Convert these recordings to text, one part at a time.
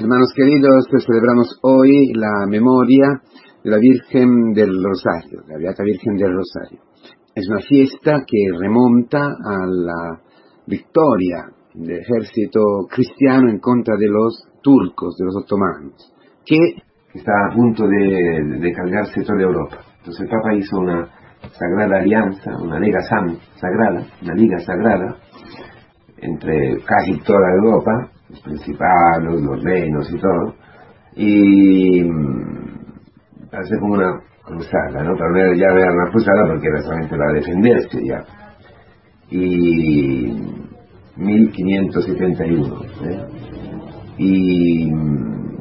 Hermanos queridos, celebramos hoy la memoria de la Virgen del Rosario, la Beata Virgen del Rosario. Es una fiesta que remonta a la victoria del ejército cristiano en contra de los turcos, de los otomanos, que está a punto de, de cargarse toda Europa. Entonces el Papa hizo una sagrada alianza, una liga sagrada, una liga sagrada entre casi toda Europa, los principados, los reinos y todo, y mm, hace como una cruzada, ¿no? Pero ya era una cruzada porque era solamente para defenderse ya. Y 1571, ¿eh? Y mm,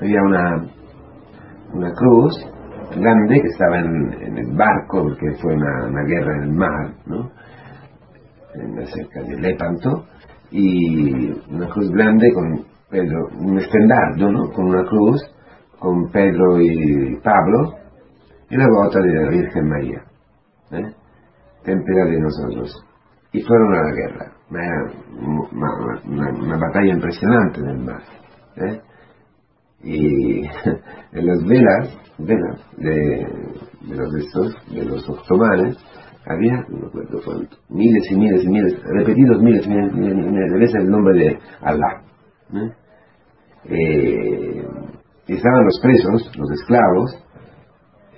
había una, una cruz grande que estaba en, el barco, porque fue una, una, guerra en el mar, ¿no? En, cerca de Lepanto, y una cruz grande con Pedro, un estendardo, ¿no? Con una cruz, con Pedro y Pablo, y la bota de la Virgen María, ¿eh? tempera de nosotros. Y fueron a la guerra, una, una, batalla impresionante en el mar. ¿eh? Y en las velas, velas de, de los estos, de los otomanes, había, no me acuerdo cuánto, miles y miles y miles, repetidos miles y miles, miles, miles de veces el nombre de Allah. Eh, estaban los presos, los esclavos,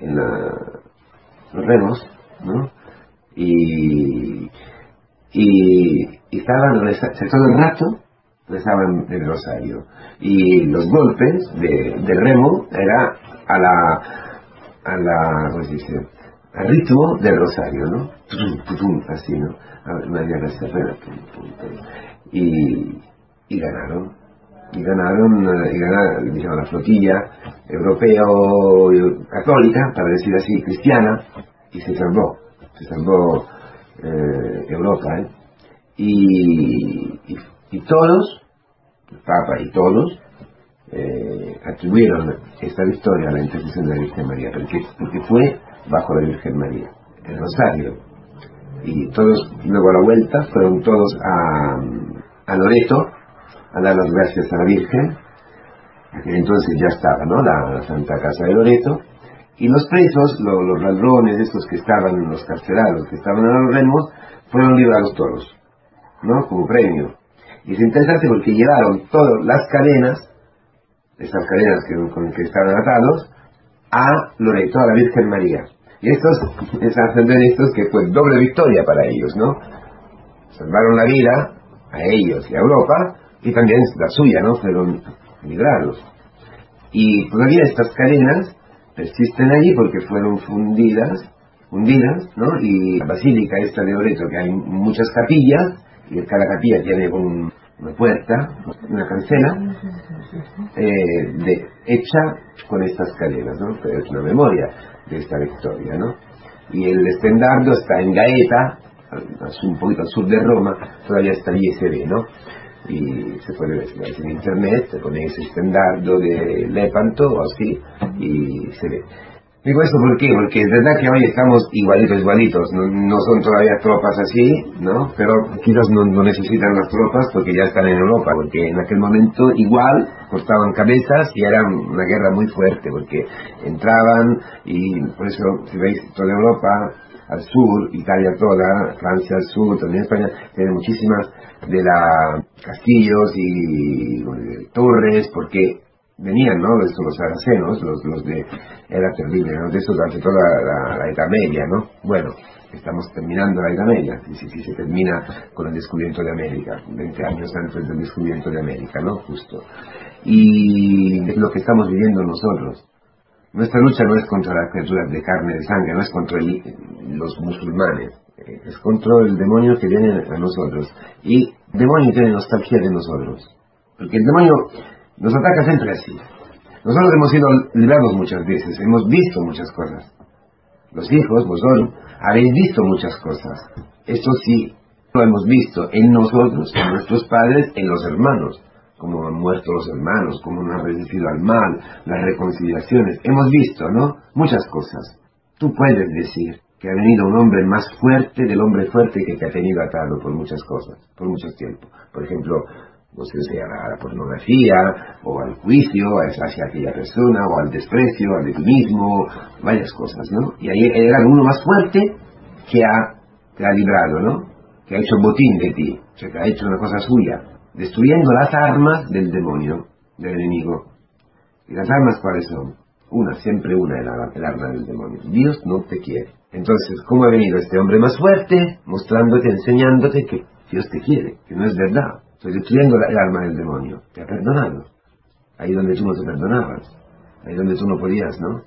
en los remos, ¿no? Y, y, estaban todo el rato rezaban el rosario y los golpes de, del remo era a la a la ¿cómo se dice? Al ritmo del rosario, ¿no? así, ¿no? María y, y ganaron. Y ganaron, y ganaron digamos, la flotilla europea católica, para decir así, cristiana, y se salvó. Se salvó eh, Europa, ¿eh? Y, y, todos, el Papa y todos, eh, atribuyeron esta victoria a la intercesión de la Virgen María, porque, porque fue bajo la Virgen María, el rosario. Y todos, luego a la vuelta, fueron todos a, Loreto a dar las gracias a la Virgen, entonces ya estaba, ¿no? La, Santa Casa de Loreto. Y los presos, los ladrones, estos que estaban, los carcelados, que estaban a los remos, fueron liberados todos, ¿no? Como premio. Y es interesante porque llevaron todas las cadenas, estas cadenas que, con que estaban atados, a Loreto, a la Virgen María. Y estos, es ascender estos que fue doble victoria para ellos, ¿no? Salvaron la vida a ellos y a Europa, y también la suya, ¿no? Fueron librados. Y todavía estas cadenas persisten allí porque fueron fundidas, fundidas, ¿no? Y la basílica esta de Loreto, que hay muchas capillas, y cada capilla tiene un, una puerta, una cancela, eh, de, hecha con estas cadenas, ¿no? Es una memoria de esta victoria, ¿no? Y el estendardo está en Gaeta, un poquito al sur de Roma, todavía está allí se ve, ¿no? Y se puede ver en internet, con ese estendardo de Lepanto o así, y se ve. Digo esto ¿por qué? Porque es verdad que hoy estamos igualitos, igualitos. No, son todavía tropas así, ¿no? Pero quizás no, necesitan las tropas porque ya están en Europa. Porque en aquel momento igual cortaban cabezas y era una guerra muy fuerte. Porque entraban y por eso, si veis, toda Europa al sur, Italia toda, Francia al sur, también España, tiene muchísimas de la castillos y torres, porque venían, ¿no? Los, los saracenos, los, los de, era terrible, ¿no? De eso durante toda la, la, Edad Media, ¿no? Bueno, estamos terminando la Edad Media, si, si, si, se termina con el descubrimiento de América, 20 años antes del descubrimiento de América, ¿no? Justo. Y es lo que estamos viviendo nosotros. Nuestra lucha no es contra las criaturas de carne y de sangre, no es contra los musulmanes, es contra el demonio que viene a nosotros. Y el demonio tiene nostalgia de nosotros. Porque el demonio nos ataca siempre así. Nosotros hemos sido librados muchas veces, hemos visto muchas cosas. Los hijos, vosotros, habéis visto muchas cosas. Esto sí, lo hemos visto en nosotros, en nuestros padres, en los hermanos. Cómo han muerto los hermanos, cómo han resistido al mal, las reconciliaciones. Hemos visto, ¿no? Muchas cosas. Tú puedes decir que ha venido un hombre más fuerte del hombre fuerte que te ha tenido atado por muchas cosas, por mucho tiempo. Por ejemplo, no sea a la pornografía, o al juicio hacia aquella persona, o al desprecio, al mismo, varias cosas, ¿no? Y ahí era uno más fuerte que ha, te ha librado, ¿no? Que ha hecho botín de ti, o sea, que ha hecho una cosa suya, destruyendo las armas del demonio, del enemigo. ¿Y las armas cuáles son? Una, siempre una, el, el arma del demonio. Dios no te quiere. Entonces, ¿cómo ha venido este hombre más fuerte? Mostrándote, enseñándote que Dios te quiere, que no es verdad. Estoy destruyendo el alma del demonio. Te ha perdonado. Ahí donde tú no te perdonabas. Ahí donde tú no podías, ¿no?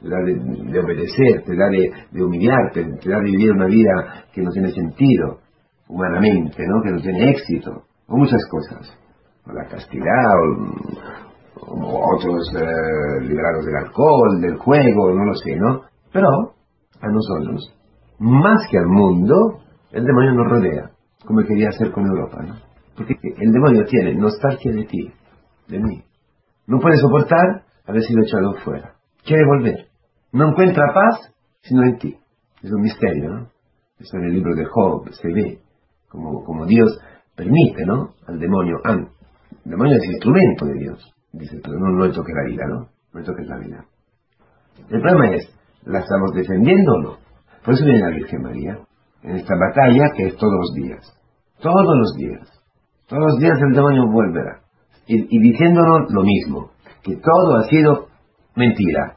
Te da de, obedecer, te da de, humillarte, te da de vivir una vida que no tiene sentido, humanamente, ¿no? Que no tiene éxito. O muchas cosas. O la castidad, o, otros eh, liberados del alcohol, del juego, no lo sé, ¿no? Pero a nosotros, más que al mundo, el demonio nos rodea, como quería hacer con Europa, ¿no? Porque el demonio tiene nostalgia de ti, de mí. No puede soportar haber sido echado fuera. Quiere volver. No encuentra paz sino en ti. Es un misterio, ¿no? Eso en el libro de Job se ve como, Dios permite, ¿no? Al demonio. El demonio es instrumento de Dios. Dice, pero no, no toque la vida, ¿no? No le toque la vida. El problema es, ¿la estamos defendiendo o no? Por eso viene la Virgen María, en esta batalla que es todos los días. Todos los días. Todos los días el demonio volverá. Y, diciéndonos lo mismo, que todo ha sido mentira,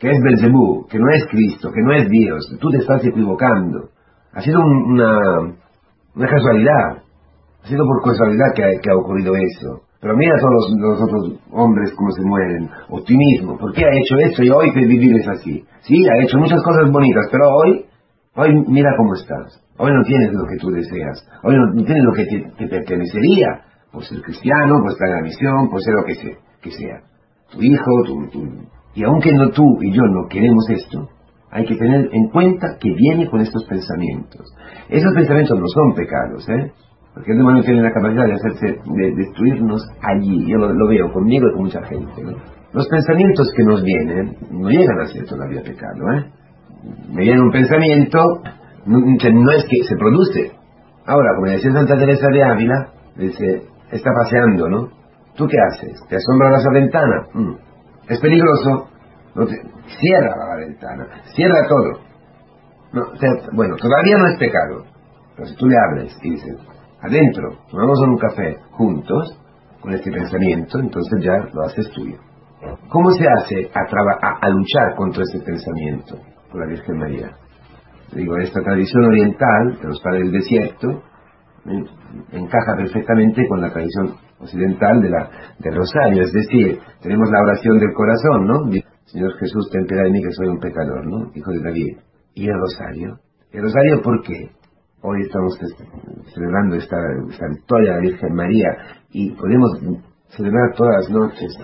que es Belzebú, que no es Cristo, que no es Dios, tú te estás equivocando. Ha sido una, una casualidad, ha sido por casualidad que ha, ocurrido eso. Pero mira a todos los, otros hombres cómo se mueren. Optimismo. ¿Por qué ha hecho esto y hoy que vivir es así? Sí, ha hecho muchas cosas bonitas, pero hoy, hoy mira cómo estás. Hoy no tienes lo que tú deseas. Hoy no, tienes lo que te, pertenecería. Por ser cristiano, por estar en la misión, por ser lo que sea. Tu hijo, tu. Y aunque no tú y yo no queremos esto, hay que tener en cuenta que viene con estos pensamientos. Esos pensamientos no son pecados, ¿eh? Porque el demonio tiene la capacidad de hacerse, de destruirnos allí. Yo lo, veo conmigo y con mucha gente. Los pensamientos que nos vienen no llegan a ser todavía pecado, ¿eh? Me viene un pensamiento no, es que se produce. Ahora, como decía Santa Teresa de Ávila, dice, está paseando, ¿no? ¿Tú qué haces? ¿Te asombra esa ventana? Mm. ¿Es peligroso? No Cierra la ventana, cierra todo. bueno, todavía no es pecado. Pero si tú le abres y dices, adentro, a un café juntos, con este pensamiento, entonces ya lo haces tuyo. ¿Cómo se hace a, a luchar contra ese pensamiento? La Virgen María digo, esta tradición oriental de los padres del desierto encaja perfectamente con la tradición occidental de la, del rosario, es decir, tenemos la oración del corazón, ¿no? Señor Jesús, ten piedad de mí que soy un pecador, ¿no? Hijo de David. ¿Y el rosario? ¿El rosario por qué? Hoy estamos celebrando esta, victoria de la Virgen María y podemos celebrar todas las noches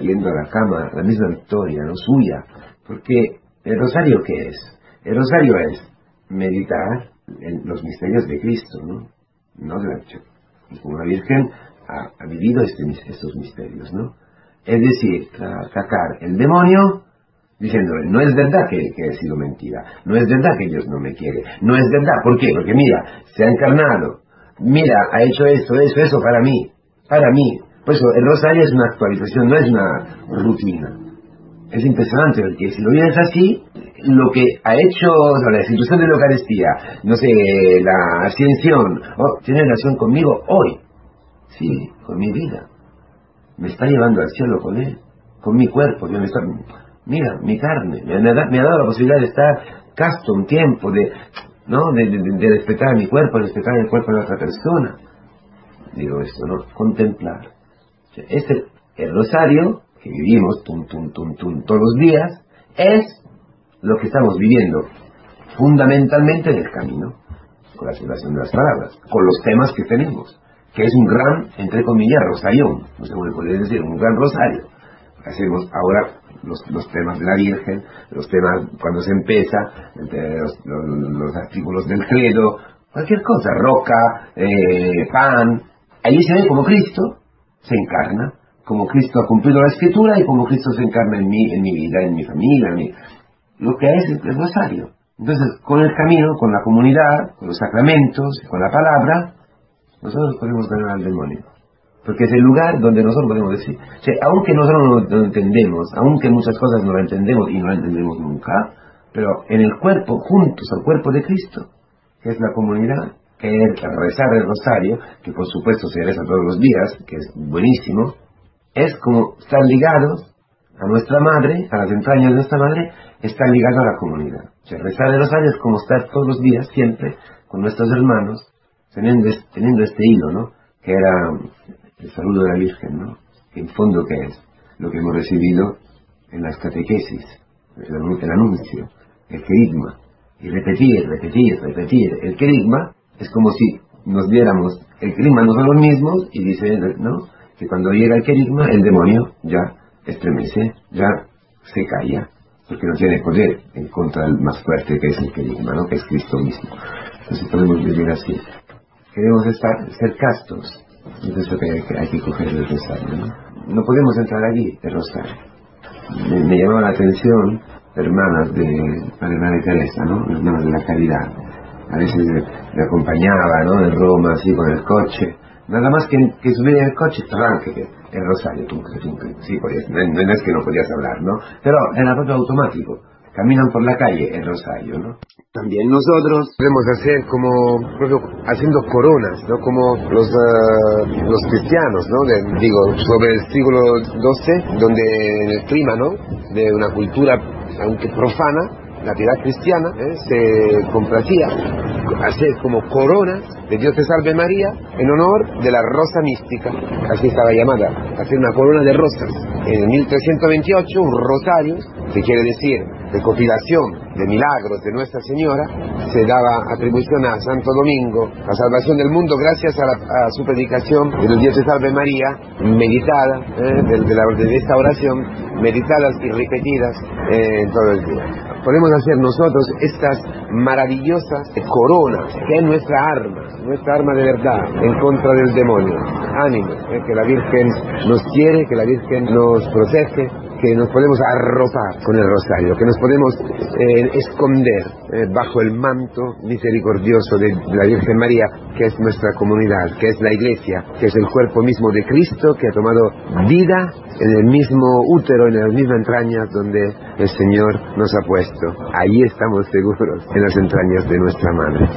yendo a la cama la misma victoria, ¿no? Suya. Porque el rosario qué es? El rosario es meditar en los misterios de Cristo, ¿no? No de la como la Virgen ha, vivido este, estos misterios, ¿no? Es decir, sacar el demonio diciéndole, no es verdad que, que he sido mentira, no es verdad que Dios no me quiere, no es verdad, ¿por qué? Porque mira, se ha encarnado, mira, ha hecho esto, eso, eso para mí, para mí. Por eso el rosario es una actualización, no es una rutina. Es impresionante porque si lo vienes así, lo que ha hecho la institución de la Eucaristía, no sé, la ascensión, oh, tiene relación conmigo hoy, sí, con mi vida. Me está llevando al cielo con él, con mi cuerpo, me está, mira, mi carne, me ha, dado la posibilidad de estar casto un tiempo, de, ¿no? De, de, respetar mi cuerpo, de respetar el cuerpo de otra persona. Digo esto, ¿no? Contemplar. Este, el rosario que vivimos, tum, tum, tum, todos los días, es lo que estamos viviendo fundamentalmente en el camino, con la celebración de las palabras, con los temas que tenemos, que es un gran, entre comillas, rosarión, no sé cómo le decir, un gran rosario. Hacemos ahora los, temas de la Virgen, los temas cuando se empieza, los, los, artículos del credo, cualquier cosa, roca, eh, pan, allí se ve como Cristo se encarna, como Cristo ha cumplido la escritura y como Cristo se encarna en mí, en mi vida, en mi familia, en mi, lo que es el rosario. Entonces, con el camino, con la comunidad, con los sacramentos, con la palabra, nosotros podemos ganar al demonio. Porque es el lugar donde nosotros podemos decir, aunque nosotros no lo entendemos, aunque muchas cosas no lo entendemos y no lo entendemos nunca, pero en el cuerpo, juntos al cuerpo de Cristo, que es la comunidad, que es rezar el rosario, que por supuesto se reza todos los días, que es buenísimo, es como estar ligados a nuestra madre, a las entrañas de nuestra madre, estar ligados a la comunidad. O sea, rezar el rosario es como estar todos los días, siempre, con nuestros hermanos, teniendo, teniendo este hilo, ¿no? Que era el saludo de la Virgen, ¿no? Que en fondo que es lo que hemos recibido en las catequesis, el, anuncio, el querigma, y repetir, repetir, repetir. El querigma es como si nos diéramos el querigma nosotros mismos y dice, ¿no? Que cuando llega el querigma, el demonio ya estremece, ya se calla, porque no tiene poder en contra del más fuerte que es el querigma, ¿no? Que es Cristo mismo. Entonces podemos vivir así. Queremos estar, ser castos, es eso que hay, que coger el rosario, ¿no? No podemos entrar allí, el rosario. Me, llamaba la atención hermanas de la Madre Teresa, ¿no? Hermanas de la caridad. A veces me, acompañaba, ¿no? En Roma, así, con el coche. Nada más que, que subir en el coche, que el rosario, tú, sí, podías, no, no es que no podías hablar, ¿no? Pero era todo automático caminan por la calle el rosario, ¿no? También nosotros podemos hacer como, haciendo coronas, ¿no? Como los, eh, los cristianos, ¿no? digo, sobre el siglo XII, donde en el clima, ¿no? De una cultura, aunque profana, la piedad cristiana ¿eh? se complacía hacer como coronas de Dios te salve María en honor de la rosa mística, así estaba llamada, hacer una corona de rosas. En 1328 un rosario, que quiere decir recopilación de milagros de Nuestra Señora, se daba atribución a Santo Domingo, la salvación del mundo gracias a, su predicación de Dios te salve María, meditada, ¿eh? de, esta oración, meditadas y repetidas eh, todo el día podemos hacer nosotros estas maravillosas coronas, que es nuestra arma, nuestra arma de verdad en contra del demonio. Ánimo, eh, que la Virgen nos quiere, que la Virgen nos protege, que nos podemos arropar con el rosario, que nos podemos eh, esconder eh, bajo el manto misericordioso de la Virgen María, que es nuestra comunidad, que es la iglesia, que es el cuerpo mismo de Cristo, que ha tomado vida en el mismo útero, en las mismas entrañas donde el Señor nos ha puesto. Ahí estamos seguros, en las entrañas de nuestra Madre.